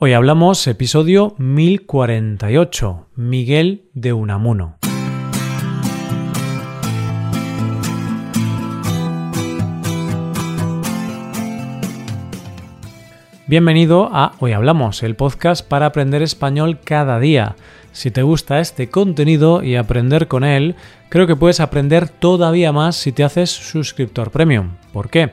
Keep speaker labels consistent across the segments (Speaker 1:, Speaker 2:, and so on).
Speaker 1: Hoy hablamos episodio 1048, Miguel de Unamuno. Bienvenido a Hoy Hablamos, el podcast para aprender español cada día. Si te gusta este contenido y aprender con él, creo que puedes aprender todavía más si te haces suscriptor premium. ¿Por qué?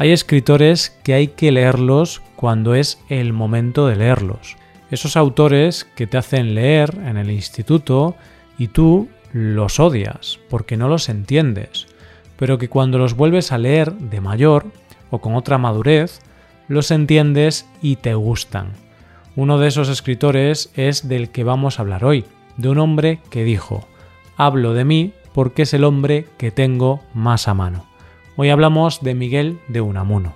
Speaker 1: Hay escritores que hay que leerlos cuando es el momento de leerlos. Esos autores que te hacen leer en el instituto y tú los odias porque no los entiendes, pero que cuando los vuelves a leer de mayor o con otra madurez, los entiendes y te gustan. Uno de esos escritores es del que vamos a hablar hoy, de un hombre que dijo, hablo de mí porque es el hombre que tengo más a mano. Hoy hablamos de Miguel de Unamuno.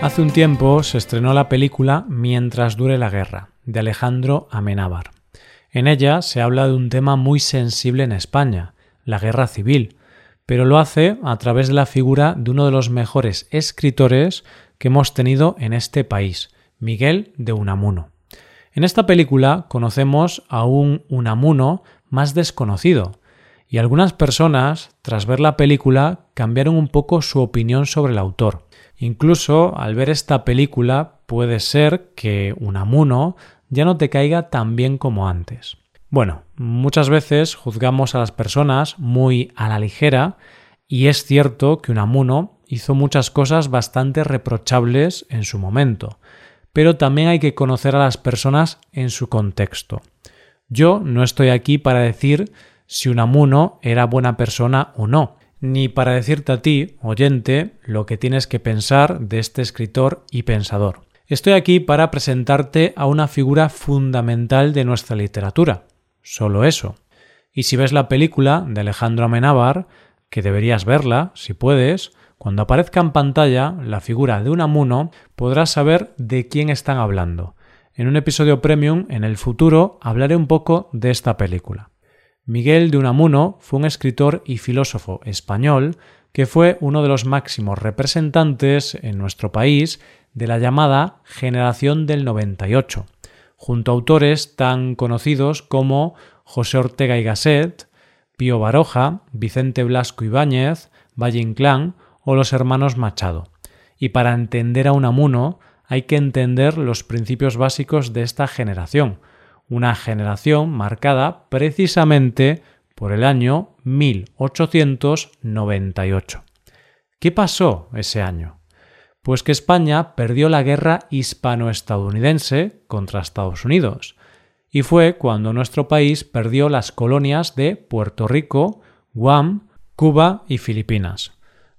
Speaker 1: Hace un tiempo se estrenó la película Mientras dure la guerra, de Alejandro Amenábar. En ella se habla de un tema muy sensible en España, la guerra civil, pero lo hace a través de la figura de uno de los mejores escritores que hemos tenido en este país, Miguel de Unamuno. En esta película conocemos a un Unamuno más desconocido, y algunas personas, tras ver la película, cambiaron un poco su opinión sobre el autor. Incluso al ver esta película puede ser que Unamuno ya no te caiga tan bien como antes. Bueno, muchas veces juzgamos a las personas muy a la ligera y es cierto que Unamuno hizo muchas cosas bastante reprochables en su momento, pero también hay que conocer a las personas en su contexto. Yo no estoy aquí para decir si Unamuno era buena persona o no, ni para decirte a ti, oyente, lo que tienes que pensar de este escritor y pensador. Estoy aquí para presentarte a una figura fundamental de nuestra literatura. Solo eso. Y si ves la película de Alejandro Amenábar, que deberías verla, si puedes, cuando aparezca en pantalla la figura de Unamuno, podrás saber de quién están hablando. En un episodio premium en el futuro hablaré un poco de esta película. Miguel de Unamuno fue un escritor y filósofo español que fue uno de los máximos representantes en nuestro país de la llamada generación del 98, junto a autores tan conocidos como José Ortega y Gasset, Pío Baroja, Vicente Blasco Ibáñez, Valle Inclán o los hermanos Machado. Y para entender a Unamuno hay que entender los principios básicos de esta generación, una generación marcada precisamente por el año 1898. ¿Qué pasó ese año? Pues que España perdió la guerra hispano-estadounidense contra Estados Unidos, y fue cuando nuestro país perdió las colonias de Puerto Rico, Guam, Cuba y Filipinas.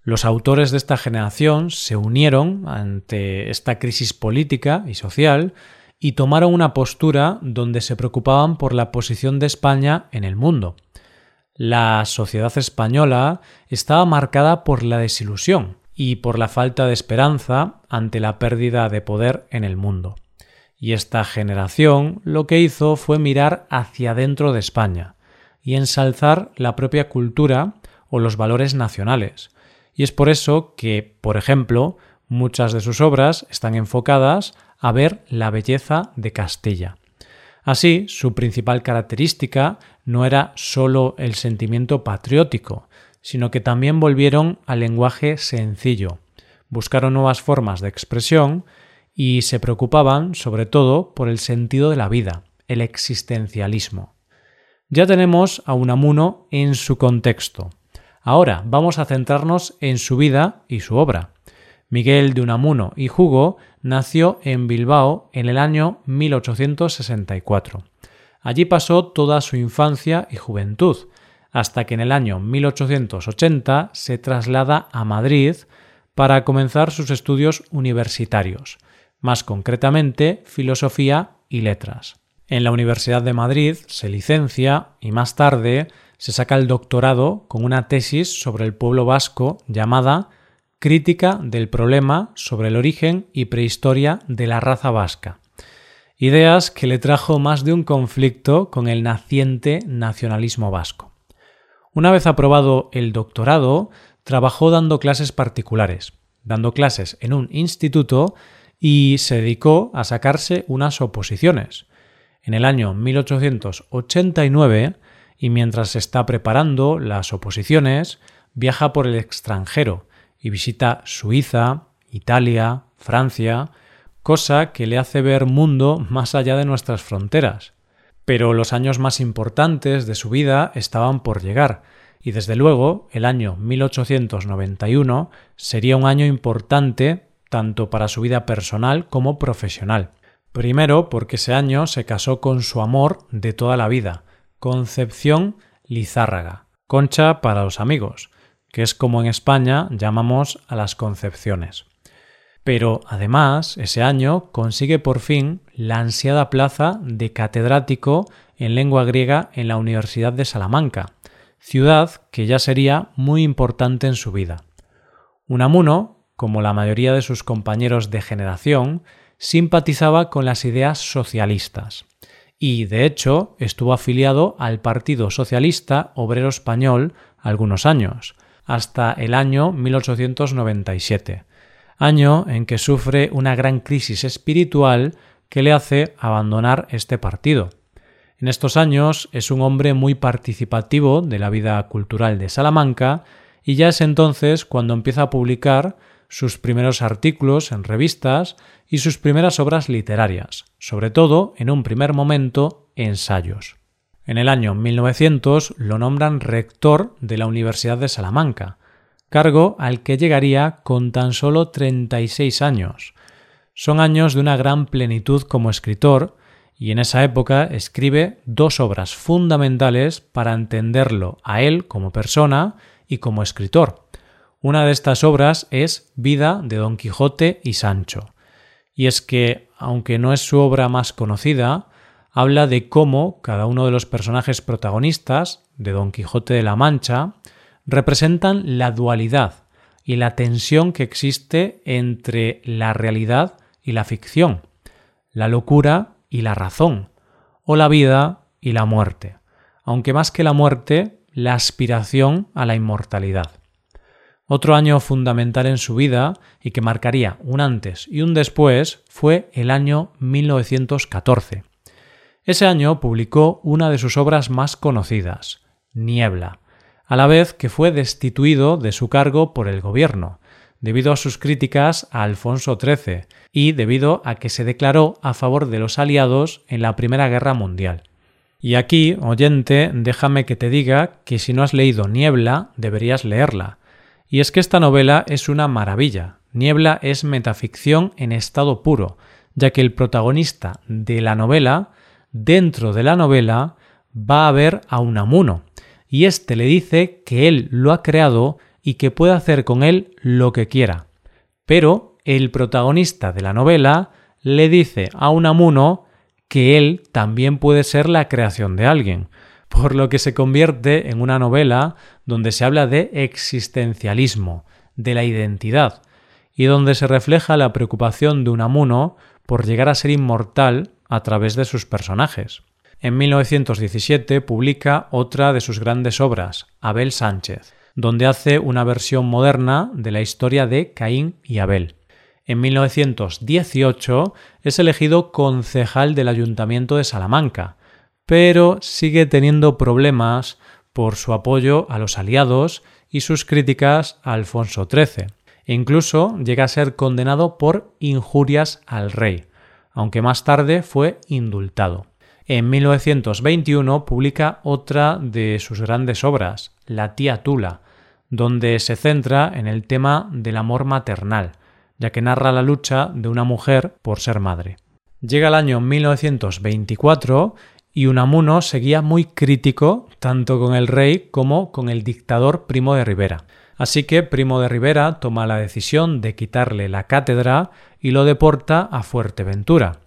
Speaker 1: Los autores de esta generación se unieron ante esta crisis política y social y tomaron una postura donde se preocupaban por la posición de España en el mundo. La sociedad española estaba marcada por la desilusión y por la falta de esperanza ante la pérdida de poder en el mundo. Y esta generación lo que hizo fue mirar hacia dentro de España y ensalzar la propia cultura o los valores nacionales, y es por eso que, por ejemplo, muchas de sus obras están enfocadas a ver la belleza de Castilla. Así, su principal característica no era sólo el sentimiento patriótico, sino que también volvieron al lenguaje sencillo, buscaron nuevas formas de expresión y se preocupaban sobre todo por el sentido de la vida, el existencialismo. Ya tenemos a Unamuno en su contexto, Ahora vamos a centrarnos en su vida y su obra. Miguel de Unamuno y Hugo nació en Bilbao en el año 1864. Allí pasó toda su infancia y juventud, hasta que en el año 1880 se traslada a Madrid para comenzar sus estudios universitarios, más concretamente filosofía y letras. En la Universidad de Madrid se licencia y más tarde se saca el doctorado con una tesis sobre el pueblo vasco llamada Crítica del problema sobre el origen y prehistoria de la raza vasca. Ideas que le trajo más de un conflicto con el naciente nacionalismo vasco. Una vez aprobado el doctorado, trabajó dando clases particulares, dando clases en un instituto y se dedicó a sacarse unas oposiciones. En el año 1889, y mientras está preparando las oposiciones, viaja por el extranjero y visita Suiza, Italia, Francia, cosa que le hace ver mundo más allá de nuestras fronteras. Pero los años más importantes de su vida estaban por llegar, y desde luego el año 1891 sería un año importante tanto para su vida personal como profesional. Primero porque ese año se casó con su amor de toda la vida, Concepción Lizárraga, Concha para los amigos, que es como en España llamamos a las concepciones. Pero además, ese año consigue por fin la ansiada plaza de catedrático en lengua griega en la Universidad de Salamanca, ciudad que ya sería muy importante en su vida. Unamuno, como la mayoría de sus compañeros de generación, simpatizaba con las ideas socialistas y, de hecho, estuvo afiliado al Partido Socialista Obrero Español algunos años, hasta el año 1897, año en que sufre una gran crisis espiritual que le hace abandonar este partido. En estos años es un hombre muy participativo de la vida cultural de Salamanca y ya es entonces cuando empieza a publicar sus primeros artículos en revistas y sus primeras obras literarias, sobre todo, en un primer momento, ensayos. En el año 1900 lo nombran rector de la Universidad de Salamanca, cargo al que llegaría con tan solo 36 años. Son años de una gran plenitud como escritor, y en esa época escribe dos obras fundamentales para entenderlo a él como persona y como escritor. Una de estas obras es Vida de Don Quijote y Sancho. Y es que, aunque no es su obra más conocida, habla de cómo cada uno de los personajes protagonistas de Don Quijote de la Mancha representan la dualidad y la tensión que existe entre la realidad y la ficción, la locura y la razón, o la vida y la muerte, aunque más que la muerte, la aspiración a la inmortalidad. Otro año fundamental en su vida y que marcaría un antes y un después fue el año 1914 ese año publicó una de sus obras más conocidas, Niebla, a la vez que fue destituido de su cargo por el gobierno, debido a sus críticas a Alfonso XIII y debido a que se declaró a favor de los aliados en la Primera Guerra Mundial. Y aquí, oyente, déjame que te diga que si no has leído Niebla, deberías leerla. Y es que esta novela es una maravilla. Niebla es metaficción en estado puro, ya que el protagonista de la novela dentro de la novela va a ver a Unamuno, y éste le dice que él lo ha creado y que puede hacer con él lo que quiera. Pero el protagonista de la novela le dice a Unamuno que él también puede ser la creación de alguien, por lo que se convierte en una novela donde se habla de existencialismo, de la identidad, y donde se refleja la preocupación de Unamuno por llegar a ser inmortal a través de sus personajes. En 1917 publica otra de sus grandes obras, Abel Sánchez, donde hace una versión moderna de la historia de Caín y Abel. En 1918 es elegido concejal del Ayuntamiento de Salamanca, pero sigue teniendo problemas por su apoyo a los aliados y sus críticas a Alfonso XIII. E incluso llega a ser condenado por injurias al rey, aunque más tarde fue indultado. En 1921 publica otra de sus grandes obras, La tía Tula, donde se centra en el tema del amor maternal, ya que narra la lucha de una mujer por ser madre. Llega el año 1924 y Unamuno seguía muy crítico tanto con el rey como con el dictador Primo de Rivera. Así que Primo de Rivera toma la decisión de quitarle la cátedra y lo deporta a Fuerteventura.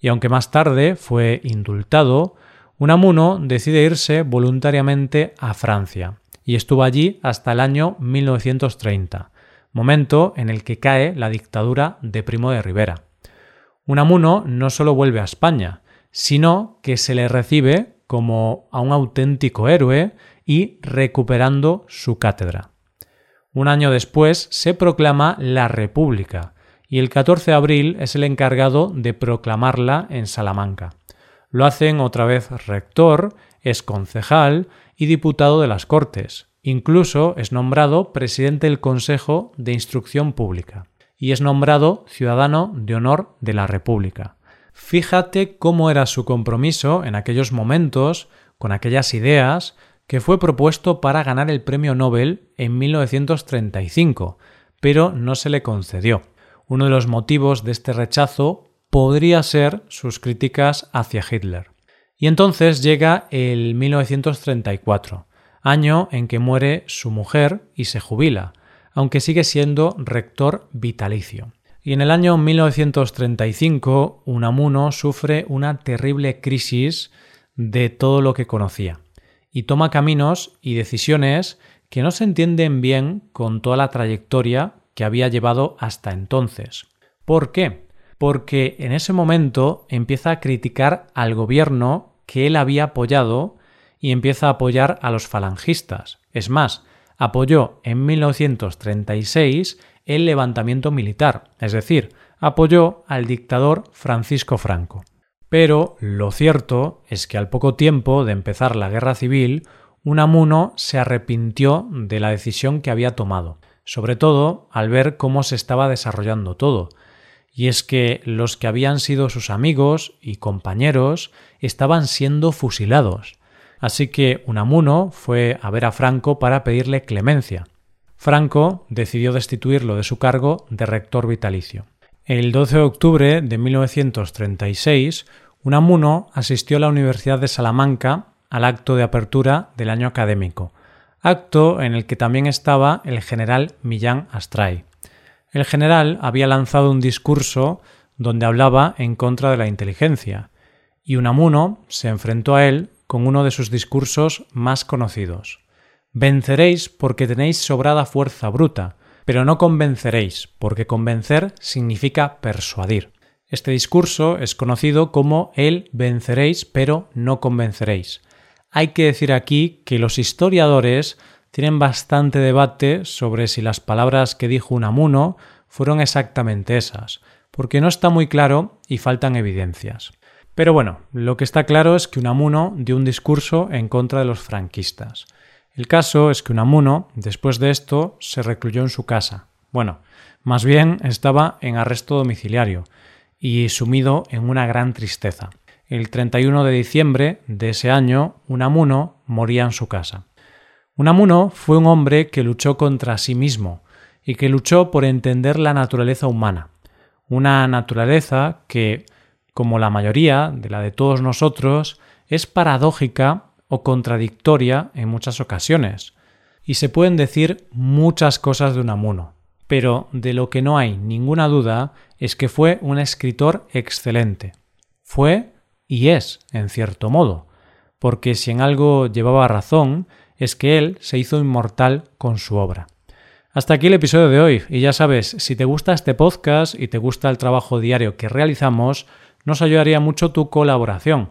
Speaker 1: Y aunque más tarde fue indultado, Unamuno decide irse voluntariamente a Francia y estuvo allí hasta el año 1930, momento en el que cae la dictadura de Primo de Rivera. Unamuno no solo vuelve a España, sino que se le recibe como a un auténtico héroe y recuperando su cátedra. Un año después se proclama la República y el 14 de abril es el encargado de proclamarla en Salamanca. Lo hacen otra vez rector, es concejal y diputado de las Cortes. Incluso es nombrado presidente del Consejo de Instrucción Pública y es nombrado ciudadano de honor de la República. Fíjate cómo era su compromiso en aquellos momentos con aquellas ideas que fue propuesto para ganar el premio Nobel en 1935, pero no se le concedió. Uno de los motivos de este rechazo podría ser sus críticas hacia Hitler. Y entonces llega el 1934, año en que muere su mujer y se jubila, aunque sigue siendo rector vitalicio. Y en el año 1935 Unamuno sufre una terrible crisis de todo lo que conocía y toma caminos y decisiones que no se entienden bien con toda la trayectoria que había llevado hasta entonces. ¿Por qué? porque en ese momento empieza a criticar al gobierno que él había apoyado y empieza a apoyar a los falangistas. Es más, apoyó en 1936 el levantamiento militar, es decir, apoyó al dictador Francisco Franco. Pero lo cierto es que al poco tiempo de empezar la guerra civil, Unamuno se arrepintió de la decisión que había tomado, sobre todo al ver cómo se estaba desarrollando todo, y es que los que habían sido sus amigos y compañeros estaban siendo fusilados. Así que Unamuno fue a ver a Franco para pedirle clemencia. Franco decidió destituirlo de su cargo de rector vitalicio. El 12 de octubre de 1936, Unamuno asistió a la Universidad de Salamanca al acto de apertura del año académico, acto en el que también estaba el general Millán Astray. El general había lanzado un discurso donde hablaba en contra de la inteligencia, y Unamuno se enfrentó a él con uno de sus discursos más conocidos. Venceréis porque tenéis sobrada fuerza bruta, pero no convenceréis, porque convencer significa persuadir. Este discurso es conocido como el venceréis pero no convenceréis. Hay que decir aquí que los historiadores tienen bastante debate sobre si las palabras que dijo Unamuno fueron exactamente esas, porque no está muy claro y faltan evidencias. Pero bueno, lo que está claro es que Unamuno dio un discurso en contra de los franquistas. El caso es que Unamuno, después de esto, se recluyó en su casa. Bueno, más bien estaba en arresto domiciliario y sumido en una gran tristeza. El 31 de diciembre de ese año, Unamuno moría en su casa. Unamuno fue un hombre que luchó contra sí mismo y que luchó por entender la naturaleza humana, una naturaleza que, como la mayoría de la de todos nosotros, es paradójica contradictoria en muchas ocasiones, y se pueden decir muchas cosas de Unamuno, pero de lo que no hay ninguna duda es que fue un escritor excelente. Fue y es, en cierto modo, porque si en algo llevaba razón, es que él se hizo inmortal con su obra. Hasta aquí el episodio de hoy y ya sabes, si te gusta este podcast y te gusta el trabajo diario que realizamos, nos ayudaría mucho tu colaboración.